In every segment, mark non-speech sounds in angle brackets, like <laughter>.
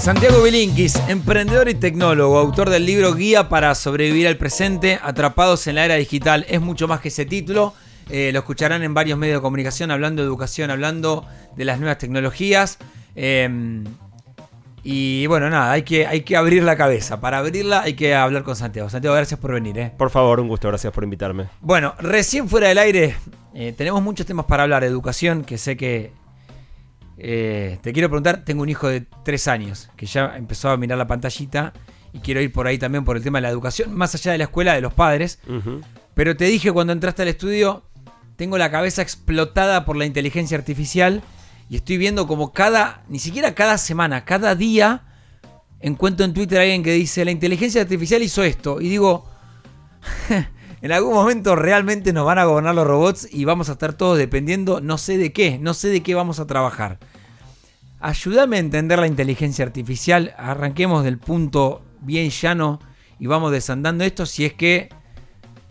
Santiago Bilinkis, emprendedor y tecnólogo, autor del libro Guía para sobrevivir al presente, atrapados en la era digital. Es mucho más que ese título. Eh, lo escucharán en varios medios de comunicación hablando de educación, hablando de las nuevas tecnologías. Eh, y bueno, nada, hay que, hay que abrir la cabeza. Para abrirla hay que hablar con Santiago. Santiago, gracias por venir. ¿eh? Por favor, un gusto, gracias por invitarme. Bueno, recién fuera del aire, eh, tenemos muchos temas para hablar educación, que sé que... eh, te quiero preguntar, tengo un hijo de tres años, que ya empezó a mirar la pantallita y quiero ir por ahí también por el tema de la educación, más allá de la escuela, de los padres. Pero te dije cuando entraste al estudio, tengo la cabeza explotada por la inteligencia artificial y estoy viendo como cada, ni siquiera cada semana, cada día, encuentro en Twitter a alguien que dice, la inteligencia artificial hizo esto. Y digo, <laughs> en algún momento realmente nos van a gobernar los robots y vamos a estar todos dependiendo, no sé de qué, no sé de qué vamos a trabajar. Ayúdame a entender la inteligencia artificial, arranquemos del punto bien llano y vamos desandando esto si es que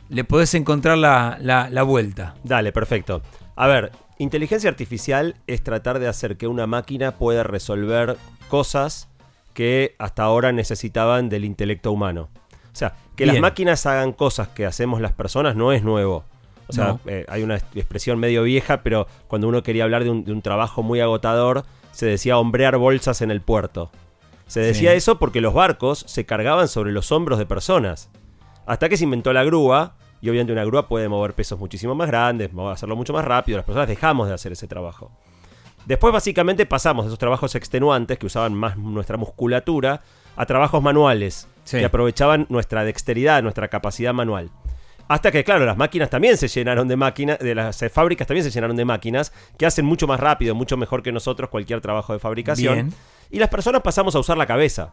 le podés encontrar la, la- la vuelta. Dale, perfecto. A ver, inteligencia artificial es tratar de hacer que una máquina pueda resolver cosas que hasta ahora necesitaban del intelecto humano. O sea, que las máquinas hagan cosas que hacemos las personas no es nuevo. O sea, No. eh, hay una expresión medio vieja, pero cuando uno quería hablar de un, de un trabajo muy agotador, se decía hombrear bolsas en el puerto. Se decía Sí. eso porque los barcos se cargaban sobre los hombros de personas. Hasta que se inventó la grúa, y obviamente una grúa puede mover pesos muchísimo más grandes, hacerlo mucho más rápido, las personas dejamos de hacer ese trabajo. Después básicamente pasamos de esos trabajos extenuantes que usaban más nuestra musculatura a trabajos manuales Sí. que aprovechaban nuestra dexteridad, nuestra capacidad manual. Hasta que, claro, las máquinas también se llenaron de máquinas, de las eh, fábricas también se llenaron de máquinas que hacen mucho más rápido, mucho mejor que nosotros cualquier trabajo de fabricación. Bien. Y las personas pasamos a usar la cabeza.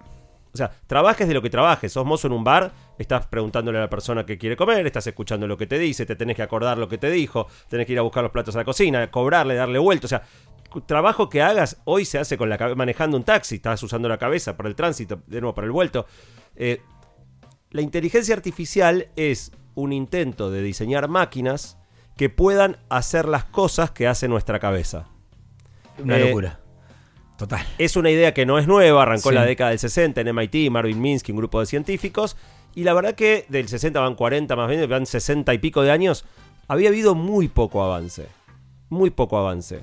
O sea, trabajes de lo que trabajes. Sos mozo en un bar, estás preguntándole a la persona que quiere comer, estás escuchando lo que te dice, te tenés que acordar lo que te dijo, tenés que ir a buscar los platos a la cocina, cobrarle, darle vuelta. O sea, trabajo que hagas hoy se hace con la manejando un taxi, estás usando la cabeza para el tránsito, de nuevo para el vuelto. Eh, la inteligencia artificial es un intento de diseñar máquinas que puedan hacer las cosas que hace nuestra cabeza. Una Eh, locura. Total. Es una idea que no es nueva, arrancó en Sí. la década del 60 en MIT, Marvin Minsky, un grupo de científicos, y la verdad que del 60 van 40 más bien, van 60 y pico de años, había habido muy poco avance. Muy poco avance.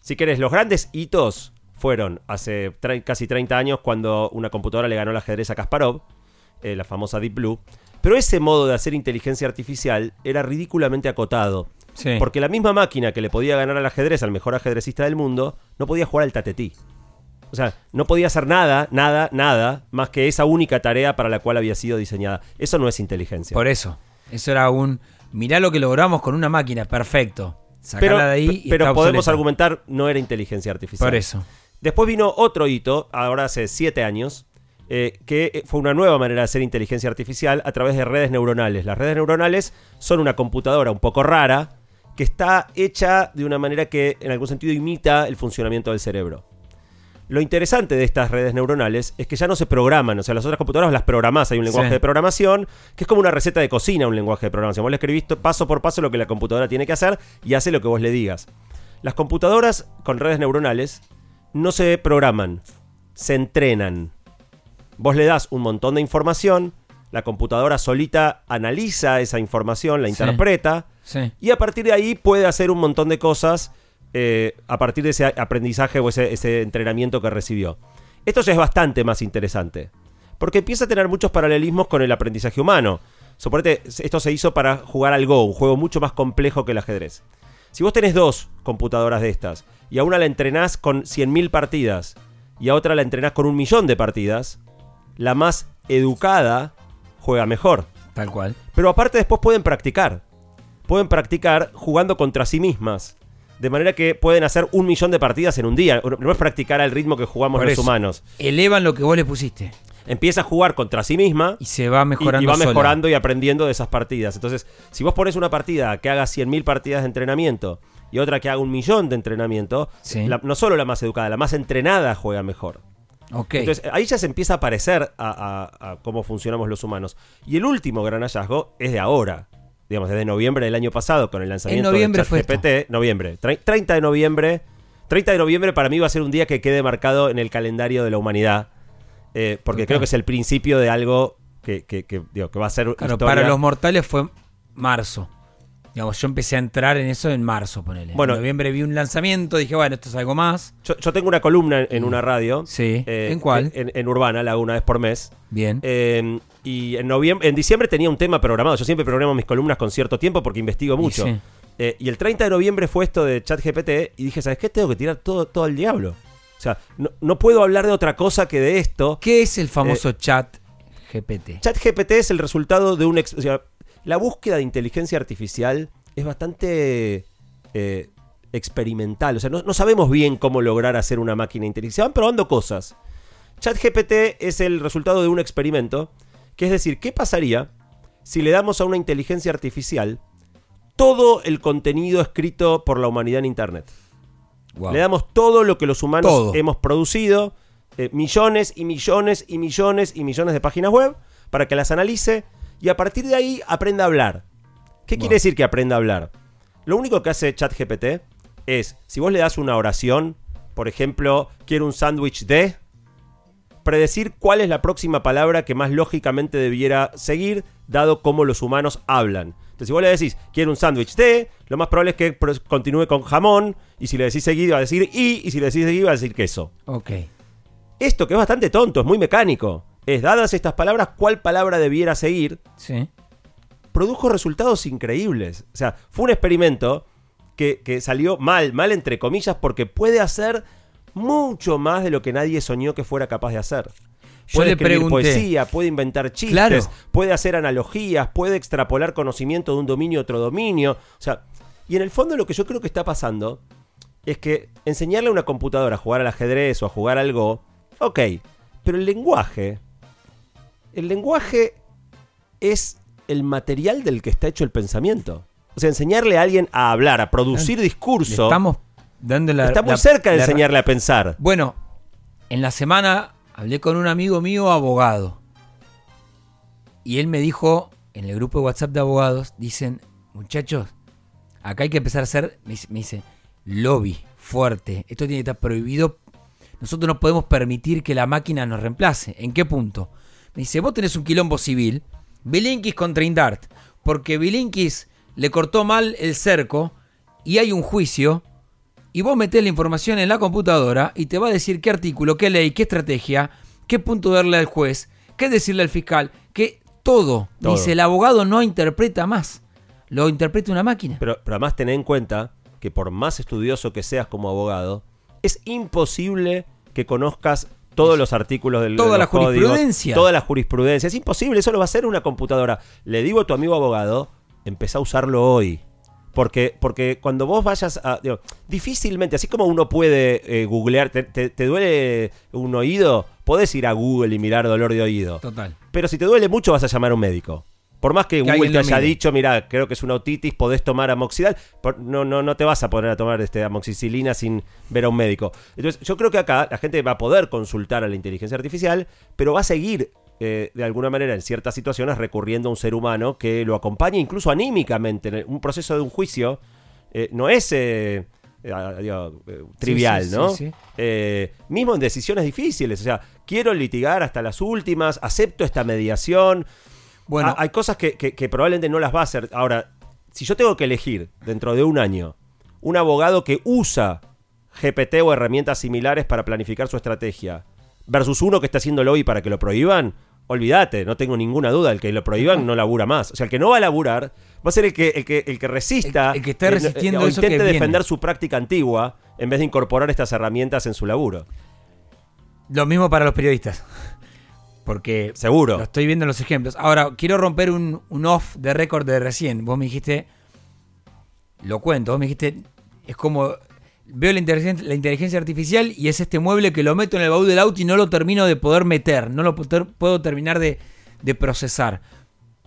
Si querés, los grandes hitos fueron hace casi 30 años cuando una computadora le ganó el ajedrez a Kasparov, eh, la famosa Deep Blue, pero ese modo de hacer inteligencia artificial era ridículamente acotado. Sí. Porque la misma máquina que le podía ganar al ajedrez, al mejor ajedrecista del mundo, no podía jugar al tatetí. O sea, no podía hacer nada, nada, nada, más que esa única tarea para la cual había sido diseñada. Eso no es inteligencia. Por eso. Eso era un. Mirá lo que logramos con una máquina. Perfecto. Sacala pero de ahí. y pero está podemos argumentar, no era inteligencia artificial. Por eso. Después vino otro hito, ahora hace siete años, eh, que fue una nueva manera de hacer inteligencia artificial a través de redes neuronales. Las redes neuronales son una computadora un poco rara que está hecha de una manera que en algún sentido imita el funcionamiento del cerebro. Lo interesante de estas redes neuronales es que ya no se programan, o sea, las otras computadoras las programás, hay un lenguaje Sí. de programación, que es como una receta de cocina, un lenguaje de programación. Vos le escribís paso por paso lo que la computadora tiene que hacer y hace lo que vos le digas. Las computadoras con redes neuronales no se programan, se entrenan. Vos le das un montón de información, la computadora solita analiza esa información, la Sí. interpreta, Sí. y a partir de ahí puede hacer un montón de cosas eh, a partir de ese aprendizaje o ese, ese entrenamiento que recibió. Esto ya es bastante más interesante, porque empieza a tener muchos paralelismos con el aprendizaje humano. Suponete, esto se hizo para jugar al Go, un juego mucho más complejo que el ajedrez. Si vos tenés dos computadoras de estas, y a una la entrenás con 100.000 partidas, y a otra la entrenás con un millón de partidas, la más educada juega mejor. Tal cual. Pero aparte después pueden practicar. Pueden practicar jugando contra sí mismas. De manera que pueden hacer un millón de partidas en un día. No es practicar al ritmo que jugamos Por los eso. humanos. Elevan lo que vos le pusiste. Empieza a jugar contra sí misma Y se va mejorando. y va sola. mejorando y aprendiendo de esas partidas. Entonces, si vos pones una partida que haga 100.000 partidas de entrenamiento y otra que haga un millón de entrenamiento, Sí. la- no solo la más educada, la más entrenada juega mejor. Ok. Entonces, ahí ya se empieza a parecer a, a- a cómo funcionamos los humanos. Y el último gran hallazgo es de ahora. Digamos, desde noviembre del año pasado, con el lanzamiento de ChatGPT. Noviembre. Tre- 30 de noviembre. 30 de noviembre para mí va a ser un día que quede marcado en el calendario de la humanidad. Eh, porque creo que es el principio de algo que, que- que, digo, que va a ser Claro, historia. para los mortales fue marzo. Digamos, yo empecé a entrar en eso en marzo, ponele. Bueno. en noviembre vi un lanzamiento, dije, bueno, esto es algo más. yo, yo tengo una columna en, una radio. Sí. eh, ¿En cuál? En, en Urbana, la hago una vez por mes. Bien. Eh, y en noviembre, en diciembre tenía un tema programado. Yo siempre programo mis columnas con cierto tiempo porque investigo mucho. sí. Eh, y el 30 de noviembre fue esto de ChatGPT y dije, ¿sabes qué? Tengo que tirar todo, todo al diablo. O sea, no, no puedo hablar de otra cosa que de esto. ¿Qué es el famoso chat GPT? ChatGPT es el resultado de un... ex- o sea, la búsqueda de inteligencia artificial es bastante eh, experimental. O sea, no, no sabemos bien cómo lograr hacer una máquina inteligente. Se van probando cosas. ChatGPT es el resultado de un experimento. Que es decir, ¿qué pasaría si le damos a una inteligencia artificial todo el contenido escrito por la humanidad en Internet? Wow. Le damos todo lo que los humanos Todo. hemos producido, eh, millones y millones y millones y millones de páginas web, para que las analice y a partir de ahí aprenda a hablar. ¿Qué Wow. quiere decir que aprenda a hablar? Lo único que hace ChatGPT es, si vos le das una oración, por ejemplo, quiero un sándwich de, predecir cuál es la próxima palabra que más lógicamente debiera seguir, dado cómo los humanos hablan. Entonces, si vos le decís, quiero un sándwich de, lo más probable es que continúe con jamón, y si le decís seguido va a decir y, y si le decís seguido va a decir queso. Ok. Esto que es bastante tonto, es muy mecánico, es dadas estas palabras, cuál palabra debiera seguir, Sí. produjo resultados increíbles. O sea, fue un experimento que, que salió mal, mal entre comillas, porque puede hacer mucho más de lo que nadie soñó que fuera capaz de hacer. Puede escribir pregunté- poesía, puede inventar chistes, Claro. puede hacer analogías, puede extrapolar conocimiento de un dominio a otro dominio. O sea, y en el fondo lo que yo creo que está pasando es que enseñarle a una computadora a jugar al ajedrez o a jugar al Go, ok, pero el lenguaje, el lenguaje es el material del que está hecho el pensamiento. O sea, enseñarle a alguien a hablar, a producir Le discurso, estamos dando la. está muy la- cerca de la- enseñarle a pensar. Bueno, en la semana hablé con un amigo mío abogado. Y él me dijo, en el grupo de WhatsApp de abogados, dicen, muchachos, acá hay que empezar a hacer, me me dice, lobby fuerte. Esto tiene que estar prohibido. Nosotros no podemos permitir que la máquina nos reemplace. ¿En qué punto? Me dice, vos tenés un quilombo civil, Bilinkis contra Indart, porque Bilinkis le cortó mal el cerco y hay un juicio y vos metés la información en la computadora y te va a decir qué artículo, qué ley, qué estrategia, qué punto darle al juez, qué decirle al fiscal, que todo. Todo. Dice, el abogado no interpreta más, lo interpreta una máquina. Pero, pero además ten en cuenta que por más estudioso que seas como abogado, es imposible que conozcas todos los artículos del Toda de la códigos, jurisprudencia. toda la jurisprudencia. Es imposible, eso lo va a hacer una computadora. Le digo a tu amigo abogado, empezá a usarlo hoy. Porque, porque cuando vos vayas a. digo, difícilmente, así como uno puede eh, googlear, te, te- te duele un oído, podés ir a Google y mirar dolor de oído. Total. Pero si te duele mucho, vas a llamar a un médico. Por más que, Google alguien te haya mire. dicho, mira, creo que es una otitis, podés tomar amoxidal, no, no, no te vas a poner a tomar este, amoxicilina sin ver a un médico. Entonces, yo creo que acá la gente va a poder consultar a la inteligencia artificial, pero va a seguir, eh, de alguna manera, en ciertas situaciones, recurriendo a un ser humano que lo acompañe incluso anímicamente. En un proceso de un juicio eh, no es eh, digo, eh, trivial, Sí, sí, ¿no? sí, sí. Mismo en decisiones difíciles, o sea, quiero litigar hasta las últimas, acepto esta mediación. Bueno, Ah, hay cosas que, que- que probablemente no las va a hacer. Ahora, si yo tengo que elegir dentro de un año un abogado que usa GPT o herramientas similares para planificar su estrategia versus uno que está haciéndolo hoy para que lo prohíban, olvídate, no tengo ninguna duda, el que lo prohíban no labura más. O sea, el que no va a laburar va a ser el que, el que, el que resista, El- el que esté eh, resistiendo o eso que intente viene. defender su práctica antigua en vez de incorporar estas herramientas en su laburo. lo mismo para los periodistas. Porque Seguro. Lo estoy viendo en los ejemplos. Ahora, quiero romper un, un off de récord de recién. Vos me dijiste, lo cuento, vos me dijiste, es como, veo la inteligencia, la inteligencia artificial y es este mueble que lo meto en el baúl del auto y no lo termino de poder meter, no lo puedo, terminar de, de procesar.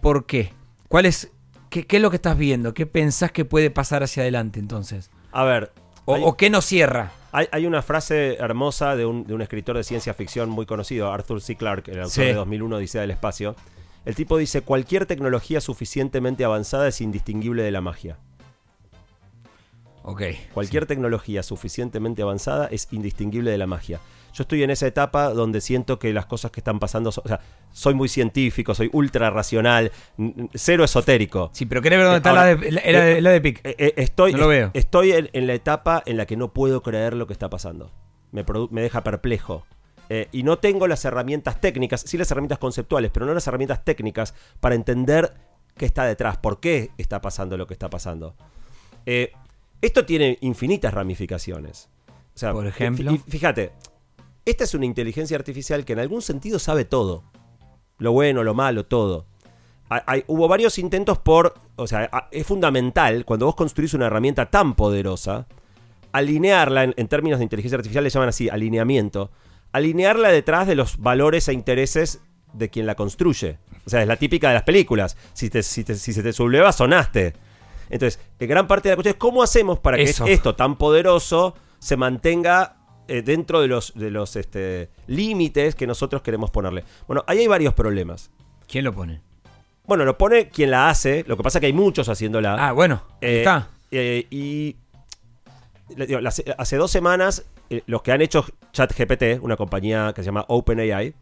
¿Por qué? ¿Cuál es, qué, qué es lo que estás viendo? ¿Qué pensás que puede pasar hacia adelante entonces? A ver, ¿O, hay- o qué no cierra? Hay, hay una frase hermosa de un, de un escritor de ciencia ficción muy conocido, Arthur C. Clarke, el autor Sí. de 2001 Odisea del Espacio. El tipo dice, cualquier tecnología suficientemente avanzada es indistinguible de la magia. Ok. Cualquier tecnología suficientemente avanzada es indistinguible de la magia. Yo estoy en esa etapa donde siento que las cosas que están pasando, o sea, soy muy científico, soy ultra racional, cero esotérico. Sí, pero querés ver dónde Eh, está ahora, la de, la, la de, la de Pic. Eh, eh, estoy No lo veo. estoy en, en la etapa en la que no puedo creer lo que está pasando. Me, deja perplejo. Eh, y no tengo las herramientas técnicas, sí las herramientas conceptuales, pero no las herramientas técnicas para entender qué está detrás, por qué está pasando lo que está pasando. Eh, esto tiene infinitas ramificaciones. O sea, Por ejemplo. y- fíjate, esta es una inteligencia artificial que en algún sentido sabe todo. Lo bueno, lo malo, todo. Hay- hay- hubo varios intentos por. O sea, es fundamental cuando vos construís una herramienta tan poderosa, alinearla, en, en términos de inteligencia artificial le llaman así, alineamiento, alinearla detrás de los valores e intereses de quien la construye. O sea, es la típica de las películas. Si, te- si te- si se te subleva, sonaste. Entonces, gran parte de la cuestión es cómo hacemos para que Eso. esto tan poderoso se mantenga eh, dentro de los, de los este, límites que nosotros queremos ponerle. Bueno, ahí hay varios problemas. ¿Quién lo pone? Bueno, lo pone quien la hace, lo que pasa es que hay muchos haciéndola. Ah, bueno. Eh, está. eh, y le digo, las- hace dos semanas, eh, los que han hecho ChatGPT, una compañía que se llama OpenAI,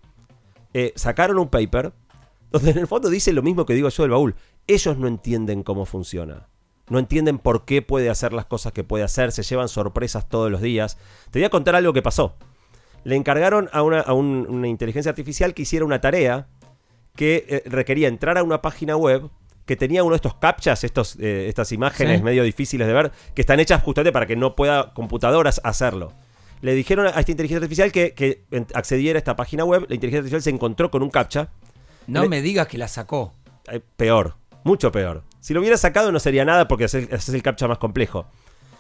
sacaron un paper donde en el fondo dice lo mismo que digo yo del baúl. Ellos no entienden cómo funciona. No entienden por qué puede hacer las cosas que puede hacer. Se llevan sorpresas todos los días. Te voy a contar algo que pasó. Le encargaron a una, a un- una inteligencia artificial que hiciera una tarea que eh, requería entrar a una página web que tenía uno de estos captchas, estos, eh, estas imágenes Sí. medio difíciles de ver, que están hechas justamente para que no pueda computadoras hacerlo. Le dijeron a esta inteligencia artificial que, que accediera a esta página web. La inteligencia artificial se encontró con un captcha. No le- me digas que la sacó. Eh, peor, mucho peor. Si lo hubiera sacado no sería nada porque ese, es el captcha más complejo.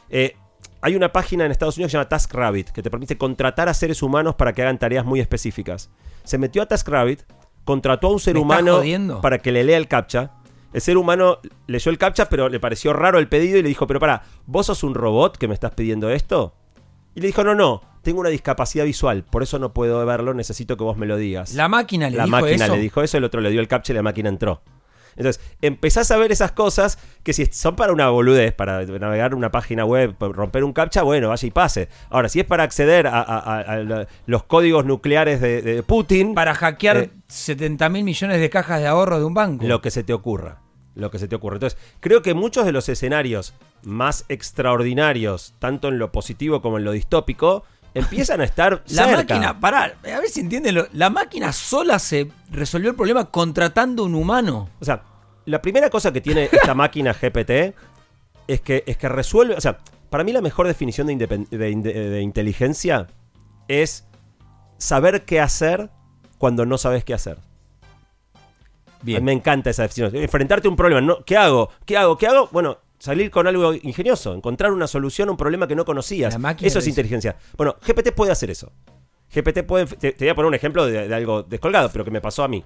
Eh, hay una página en Estados Unidos que se llama TaskRabbit que te permite contratar a seres humanos para que hagan tareas muy específicas. Se metió a TaskRabbit, contrató a un ser ¿Me estás humano jodiendo? para que le lea el captcha. El ser humano leyó el captcha, pero le pareció raro el pedido y le dijo, pero para, ¿vos sos un robot que me estás pidiendo esto? Y le dijo, no, no, tengo una discapacidad visual, por eso no puedo verlo, necesito que vos me lo digas. La máquina le La dijo máquina eso. le dijo eso, el otro le dio el captcha y la máquina entró. Entonces, empezás a ver esas cosas que si son para una boludez, para navegar una página web, romper un captcha, bueno, vaya y pase. Ahora, si es para acceder a, los códigos nucleares de, de Putin, Para hackear Eh, 70 mil millones de cajas de ahorro de un banco. lo que se te ocurra. Lo que se te ocurra. Entonces, creo que muchos de los escenarios más extraordinarios, tanto en lo positivo como en lo distópico, empiezan a estar <laughs> La cerca. máquina, pará, a ver si entienden. lo- La máquina sola se resolvió el problema contratando un humano. O sea, la primera cosa que tiene esta <laughs> máquina GPT es que, es que resuelve. O sea, para mí la mejor definición de, de inteligencia es saber qué hacer cuando no sabes qué hacer. A mí me encanta esa definición. Enfrentarte a un problema. No, ¿Qué hago? ¿Qué hago? ¿Qué hago? Bueno, salir con algo ingenioso. Encontrar una solución a un problema que no conocías. La máquina Eso es inteligencia. Bueno, GPT puede hacer eso. GPT puede. Te, te voy a poner un ejemplo de, de algo descolgado, pero que me pasó a mí.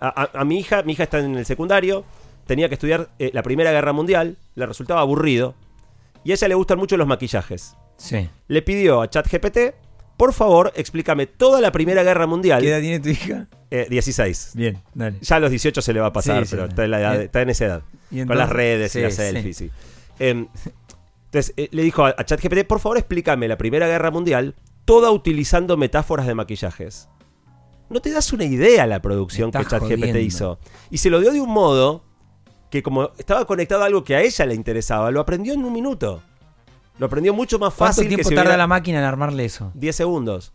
A, a- a mi hija, mi hija está en el secundario, tenía que estudiar eh, la Primera Guerra Mundial, le resultaba aburrido. Y a ella le gustan mucho los maquillajes. Sí. Le pidió a ChatGPT, por favor, explícame toda la Primera Guerra Mundial. ¿Qué edad tiene tu hija? Eh, 16. Bien, dale. Ya a los 18 se le va a pasar, Sí, pero sí. está, en la edad- Y- está en esa edad. con entonces- las redes sí, y las selfies. Em, entonces eh, le dijo a, a ChatGPT, por favor explícame la Primera Guerra Mundial, toda utilizando metáforas de maquillajes. No te das una idea la producción que ChatGPT hizo. Y se lo dio de un modo que como estaba conectado a algo que a ella le interesaba, lo aprendió en un minuto. Lo aprendió mucho más ¿Cuánto fácil que tiempo si tarda hubiera la máquina en armarle eso? 10 segundos.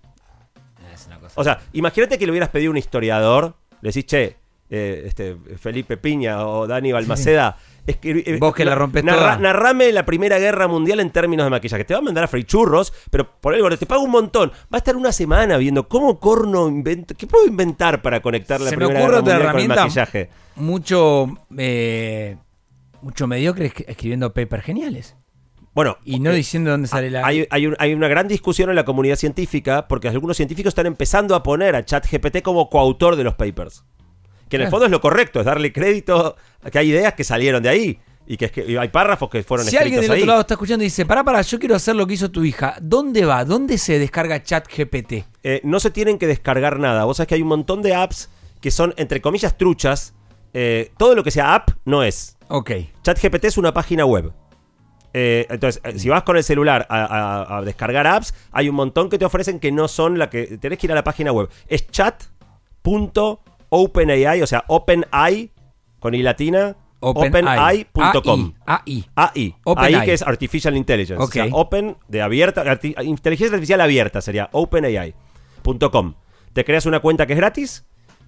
Es una cosa. O sea, imagínate que le hubieras pedido a un historiador, le decís, che, eh, este, Felipe Piña o Dani Balmaceda, eh, Vos que la rompés narra- toda. Narrame la Primera Guerra Mundial en términos de maquillaje. Te va a mandar a freír churros, pero por algo te pago un montón. Va a estar una semana viendo cómo corno invento. ¿Qué puedo inventar para conectar la Se me Primera ocurre Guerra otra Mundial con el maquillaje? Mucho, eh, mucho mediocre escri- escribiendo papers geniales. Bueno, Y no diciendo dónde sale la. Hay, hay un- hay una gran discusión en la comunidad científica porque algunos científicos están empezando a poner a ChatGPT como coautor de los papers. Que en el Claro. fondo es lo correcto, es darle crédito a que hay ideas que salieron de ahí. Y que, es que y hay párrafos que fueron si alguien del ahí. otro lado está escuchando y dice, pará, pará, yo quiero hacer lo que hizo tu hija, ¿dónde va? ¿Dónde se descarga ChatGPT? Eh, no se tienen que descargar nada. Vos sabés que hay un montón de apps que son, entre comillas, truchas. Eh, todo lo que sea app no es. Ok. ChatGPT es una página web. Eh, entonces, eh, si vas con el celular a, a- a descargar apps, hay un montón que te ofrecen que no son la que. Tenés que ir a la página web. Es chat.openai, o sea, OpenAI con i latina. OpenAI.com. AI. AI. AI que es Artificial Intelligence. O sea, Open de abierta. arti- inteligencia artificial abierta sería OpenAI.com. Te creas una cuenta que es gratis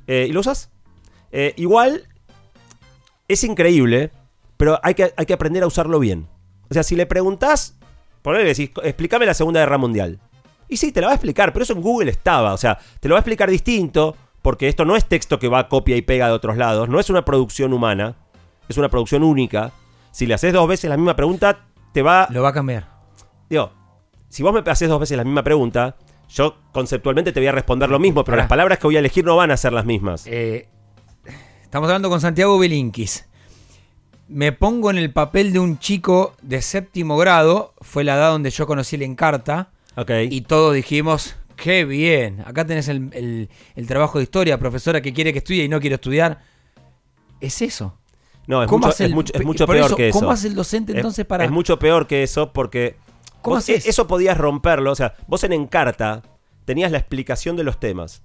eh, y lo usas. Eh, igual es increíble, pero hay que, hay que aprender a usarlo bien. O sea, si le preguntás, ponele decís, explícame la Segunda Guerra Mundial. Y sí, te la va a explicar, pero eso en Google estaba. O sea, te lo va a explicar distinto, porque esto no es texto que va copia y pega de otros lados, no es una producción humana, es una producción única. Si le haces dos veces la misma pregunta, te va. Lo va a cambiar. Digo, si vos me haces dos veces la misma pregunta, yo conceptualmente te voy a responder lo mismo, pero Pará. las palabras que voy a elegir no van a ser las mismas. Eh, estamos hablando con Santiago Belinkis. Me pongo en el papel de un chico de séptimo grado. Fue la edad donde yo conocí el Encarta. Ok. Y todos dijimos, qué bien. Acá tenés el, el- el trabajo de historia, profesora que quiere que estudie y no quiere estudiar. Es eso. no, es ¿Cómo mucho, es el- mucho- es peor eso, que eso. ¿Cómo hace el docente Es- entonces para.? Es mucho peor que eso porque. ¿Cómo vos- haces? Eso podías romperlo. O sea, vos en Encarta tenías la explicación de los temas.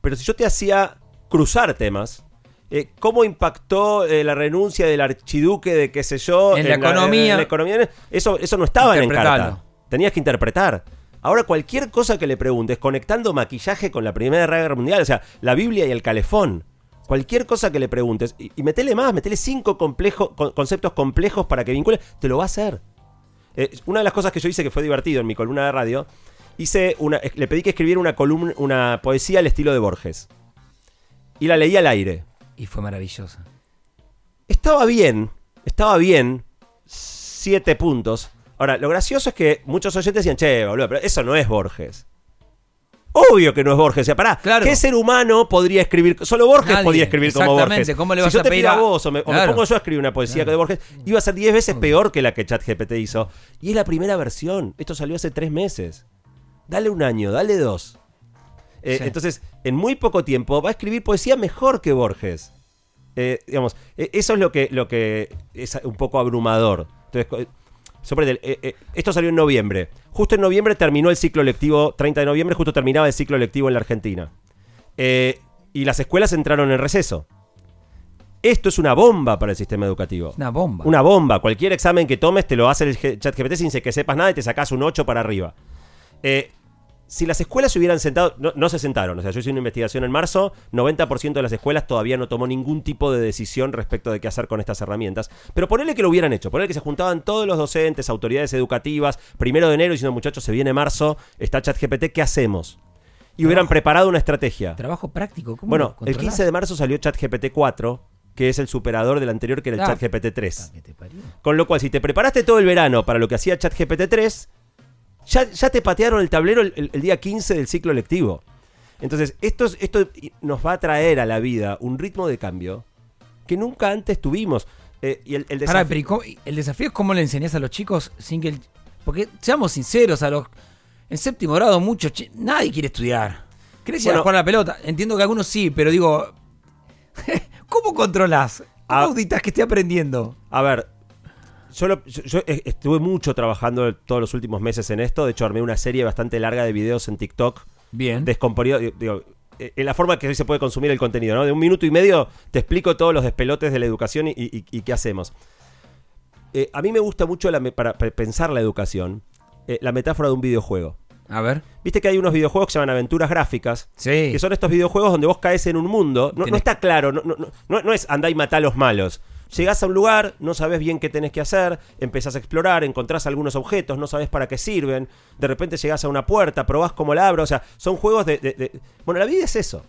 Pero si yo te hacía cruzar temas, eh, ¿cómo impactó eh, la renuncia del archiduque de qué sé yo? En la economía. en la economía? Eso, eso no estaba en. Encarta. Tenías que interpretar. Ahora cualquier cosa que le preguntes, conectando maquillaje con la Primera Guerra Mundial, o sea, la Biblia y el calefón. Cualquier cosa que le preguntes, y, y metele más, metele cinco complejo- con- conceptos complejos para que vincule, te lo va a hacer. Eh, una de las cosas que yo hice que fue divertido en mi columna de radio, hice una, le pedí que escribiera una columna, una poesía al estilo de Borges. Y la leí al aire. Y fue maravillosa. Estaba bien, estaba bien, siete puntos. Ahora, lo gracioso es que muchos oyentes decían, che, boludo, pero eso no es Borges. Obvio que no es Borges. O sea, pará, Claro. ¿qué ser humano podría escribir? Solo Borges Nadie, podía escribir como. Borges. ¿Cómo le si vas yo a te pedir a a- vos o me, o me Claro. pongo yo a escribir una poesía que de Borges, iba a ser 10 veces peor que la que ChatGPT hizo. Y es la primera versión. Esto salió hace tres meses. Dale un año, dale dos. Eh, Sí. Entonces, en muy poco tiempo va a escribir poesía mejor que Borges. Eh, digamos, eh, eso es lo que, lo que es un poco abrumador. Entonces, eh, eh, esto salió en noviembre. Justo en noviembre terminó el ciclo lectivo, 30 de noviembre, justo terminaba el ciclo lectivo en la Argentina. Eh, y las escuelas entraron en receso. Esto es una bomba para el sistema educativo. Una bomba. Una bomba. Cualquier examen que tomes te lo hace el chat GPT sin que sepas nada y te sacas un 8 para arriba. Si las escuelas se hubieran sentado, no, no se sentaron, o sea, yo hice una investigación en marzo, 90% de las escuelas todavía no tomó ningún tipo de decisión respecto de qué hacer con estas herramientas, pero ponele que lo hubieran hecho, ponele que se juntaban todos los docentes, autoridades educativas, primero de enero diciendo, muchachos, se viene marzo, está ChatGPT, ¿qué hacemos? Y hubieran preparado una estrategia. Trabajo práctico. ¿Cómo Bueno, el controlás? 15 de marzo salió ChatGPT 4, que es el superador del anterior, que era el Claro. ChatGPT 3. Ah. Con lo cual, si te preparaste todo el verano para lo que hacía ChatGPT 3, ya, ya te patearon el tablero el, el- el día 15 del ciclo lectivo. Entonces, esto, es- esto nos va a traer a la vida un ritmo de cambio que nunca antes tuvimos. Eh, y el, el Pará, desafío- pero ¿y cómo- el desafío es cómo le enseñás a los chicos sin que el- Porque seamos sinceros, a los en séptimo grado muchos nadie quiere estudiar. ¿Querés ir a Bueno. jugar a la pelota? Entiendo que algunos sí, pero digo, <laughs> ¿cómo controlás? ¿Cómo Ah. auditas que esté aprendiendo? A ver, yo, lo- yo- yo e- estuve mucho trabajando todos los últimos meses en esto. De hecho, armé una serie bastante larga de videos en TikTok Bien. descomponido, digo, eh, en la forma que hoy se puede consumir el contenido, ¿no? De un minuto y medio te explico todos los despelotes de la educación y, y- y qué hacemos. Eh, a mí me gusta mucho la para, pensar la educación, eh, la metáfora de un videojuego. A ver. Viste que hay unos videojuegos que se llaman aventuras gráficas, Sí. que son estos videojuegos donde vos caes en un mundo. No, está claro, no- no- no es andá y matá a los malos. Llegás a un lugar, no sabes bien qué tenés que hacer, empezás a explorar, encontrás algunos objetos, no sabes para qué sirven, de repente llegás a una puerta, probás cómo la abro, o sea, son juegos de, de- de- Bueno, la vida es eso.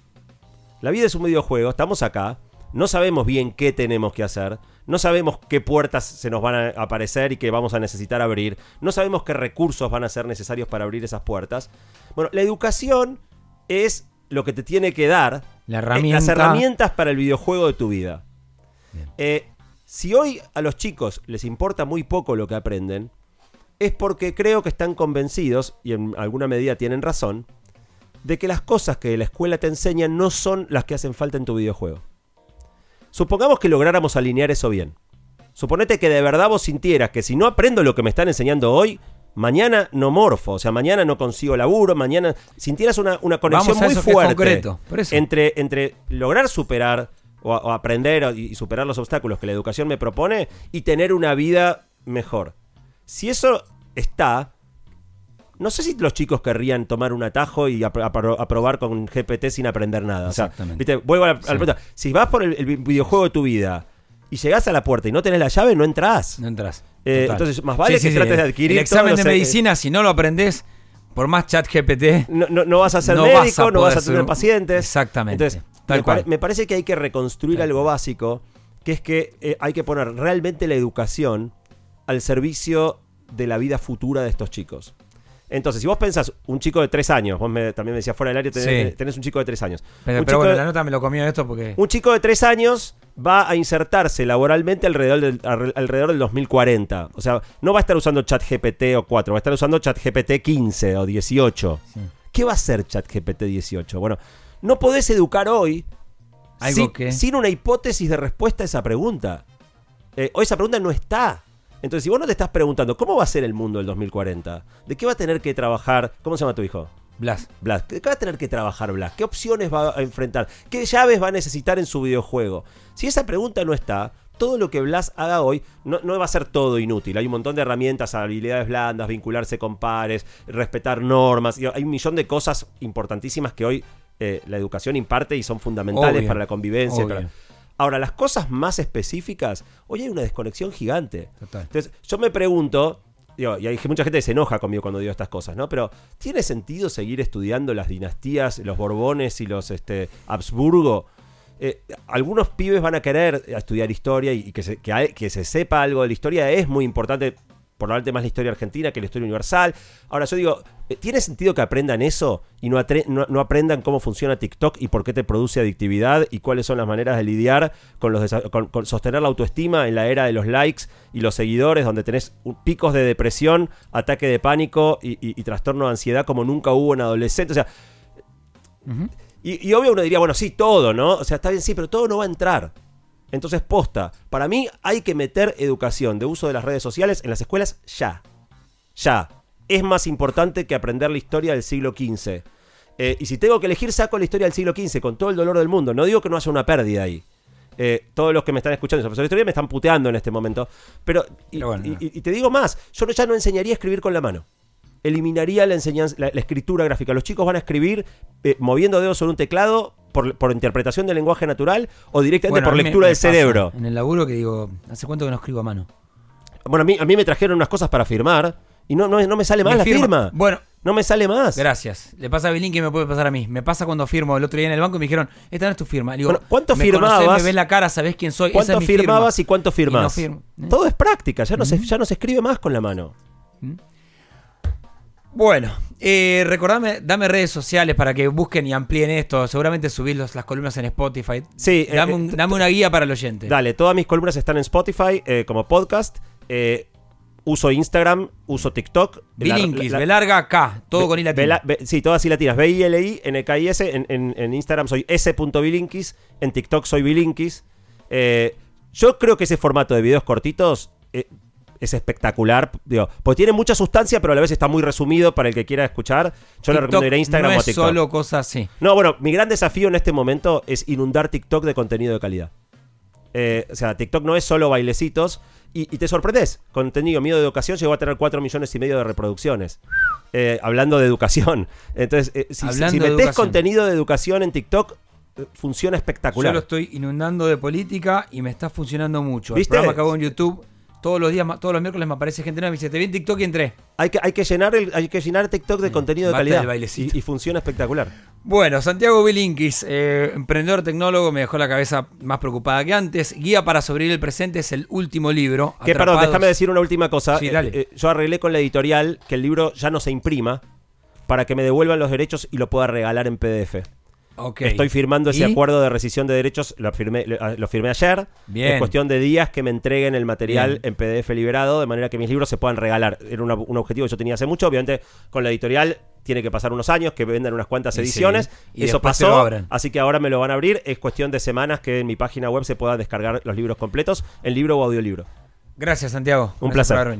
La vida es un videojuego, estamos acá, no sabemos bien qué tenemos que hacer, no sabemos qué puertas se nos van a aparecer y que vamos a necesitar abrir, no sabemos qué recursos van a ser necesarios para abrir esas puertas. Bueno, la educación es lo que te tiene que dar La eh, herramienta. las herramientas para el videojuego de tu vida. Eh, si hoy a los chicos les importa muy poco lo que aprenden, es porque creo que están convencidos, y en alguna medida tienen razón, de que las cosas que la escuela te enseña no son las que hacen falta en tu videojuego. Supongamos que lográramos alinear eso bien. Suponete que de verdad vos sintieras que si no aprendo lo que me están enseñando hoy, mañana no morfo, o sea, mañana no consigo laburo, mañana sintieras una, una conexión muy fuerte concreto, entre lograr superar o, o aprender y superar los obstáculos que la educación me propone y tener una vida mejor. Si eso está, no sé si los chicos querrían tomar un atajo y apro- apro- aprobar con GPT sin aprender nada. O sea, Exactamente. ¿viste? vuelvo a la, a la Sí. pregunta. Si vas por el, el videojuego de tu vida y llegás a la puerta y no tenés la llave, no entras. No entras. Eh, entonces, más vale que trates de adquirir El examen de medicina, si no lo aprendés, por más chat GPT, No, no- no vas a ser No vas médico, a no vas a tener ser- pacientes. Exactamente. Entonces, Tal me, pare- cual. me parece que hay que reconstruir Tal algo básico, que es que eh, hay que poner realmente la educación al servicio de la vida futura de estos chicos. Entonces, si vos pensás, un chico de tres años, vos me- también me decías fuera del área, tenés, Sí. tenés un chico de tres años. pero, un, pero chico bueno, de, la nota me lo comió esto porque... un chico de tres años va a insertarse laboralmente alrededor del, alre- alrededor del 2040. O sea, no va a estar usando ChatGPT o 4, va a estar usando ChatGPT 15 o 18. Sí. ¿Qué va a ser ChatGPT 18? Bueno, no podés educar hoy Algo sin, que- sin una hipótesis de respuesta a esa pregunta. Eh, o esa pregunta no está. Entonces, si vos no te estás preguntando, ¿cómo va a ser el mundo del 2040? ¿De qué va a tener que trabajar? ¿Cómo se llama tu hijo? Blas. Blas. ¿De qué va a tener que trabajar Blas? ¿Qué opciones va a enfrentar? ¿Qué llaves va a necesitar en su videojuego? Si esa pregunta no está, todo lo que Blas haga hoy no, no va a ser todo inútil. Hay un montón de herramientas, habilidades blandas, vincularse con pares, respetar normas. Hay un millón de cosas importantísimas que hoy eh, la educación imparte y son fundamentales Obvio. para la convivencia. Para- Ahora, las cosas más específicas, hoy hay una desconexión gigante. Total. Entonces, yo me pregunto, digo, y hay mucha gente que se enoja conmigo cuando digo estas cosas, ¿no? Pero, ¿tiene sentido seguir estudiando las dinastías, los Borbones y los este, Habsburgo? Eh, algunos pibes van a querer estudiar historia y, y que, se, que, hay- que se sepa algo de la historia es muy importante, probablemente más la historia argentina que la historia universal. Ahora, yo digo, eh, ¿tiene sentido que aprendan eso y no, atre- no- no aprendan cómo funciona TikTok y por qué te produce adictividad y cuáles son las maneras de lidiar con, los desa- con, con sostener la autoestima en la era de los likes y los seguidores, donde tenés picos de depresión, ataque de pánico y, y- y trastorno de ansiedad como nunca hubo en adolescentes? O sea, y obvio uno diría, bueno, sí, todo, ¿no? O sea, está bien, sí, pero todo no va a entrar. Entonces, posta, para mí hay que meter educación de uso de las redes sociales en las escuelas ya. Ya. Es más importante que aprender la historia del siglo XV. Eh, y si tengo que elegir, saco la historia del siglo XV con todo el dolor del mundo. No digo que no haya una pérdida ahí. Eh, todos los que me están escuchando sobre la historia me están puteando en este momento. Pero, y, Pero bueno, y- no. y- y te digo más, yo ya no enseñaría a escribir con la mano eliminaría la enseñanza, la, la escritura gráfica. Los chicos van a escribir eh, moviendo dedos sobre un teclado por, por interpretación del lenguaje natural o directamente Bueno, por me- lectura me del cerebro. En el laburo que digo, ¿hace cuánto que no escribo a mano? Bueno, a mí, a mí me trajeron unas cosas para firmar y no, no, no me sale más la firma. Bueno, No me sale más. gracias. Le pasa a Bilín que me puede pasar a mí. Me pasa cuando firmo el otro día en el banco y me dijeron, esta no es tu firma. Le digo, Bueno, ¿cuánto me conocés, firmabas? me ves la cara, sabés quién soy. Esa ¿Cuánto es mi firma. firmabas y cuánto firmas? no firmo. ¿Eh? Todo es práctica, ya no, se, ya no se escribe más con la mano. Bueno, eh, recordame, dame redes sociales para que busquen y amplíen esto. Seguramente subís los- las columnas en Spotify. Sí, eh, dame, eh, un- dame una guía para el oyente. Dale, todas mis columnas están en Spotify eh, como podcast. Uso Instagram, uso TikTok. Bilinkis, la- B larga K, todo con I latina. Vela- ve- sí, todas y latinas. B-I-L-I, N-K-I-S. En, en- en Instagram soy S.bilinkis. En TikTok soy bilinkis. Yo creo que ese formato de videos cortitos es espectacular. Digo, porque tiene mucha sustancia, pero a la vez está muy resumido para el que quiera escuchar. Yo le recomiendo ir a Instagram no o a es TikTok. solo cosas así. No, bueno, mi gran desafío en este momento es inundar TikTok de contenido de calidad. Eh, o sea, TikTok no es solo bailecitos. Y, y te sorprendes. Contenido mío de educación llegó a tener 4 millones y medio de reproducciones. Eh, hablando de educación. <laughs> Entonces, eh, si, metes contenido de educación en TikTok, funciona Yo espectacular. lo estoy inundando de política y me está funcionando mucho. ¿Viste? El programa que hago en YouTube, todos los días, todos los miércoles me aparece gente nueva y me dice, te vi en TikTok y entré. Hay que, hay que llenar el, hay que llenar TikTok de contenido de calidad. Y, y funciona espectacular. Bueno, Santiago Bilinkis, eh, emprendedor tecnólogo, me dejó la cabeza más preocupada que antes. Guía para sobrevivir el presente es el último libro. Que perdón, Atrapados- déjame decir una última cosa. Sí, Eh, eh, yo arreglé con la editorial que el libro ya no se imprima para que me devuelvan los derechos y lo pueda regalar en PDF. Estoy firmando ese ¿Y? acuerdo de rescisión de derechos, lo firmé, lo, lo firmé ayer. Bien. Es cuestión de días que me entreguen el material Bien. en PDF liberado, de manera que mis libros se puedan regalar. Era una- un objetivo que yo tenía hace mucho. Obviamente, con la editorial tiene que pasar unos años, que vendan unas cuantas Y sí, ediciones. y Eso pasó, así que ahora me lo van a abrir. Es cuestión de semanas que en mi página web se puedan descargar los libros completos, en libro o audiolibro. Gracias, Santiago. Un Gracias placer.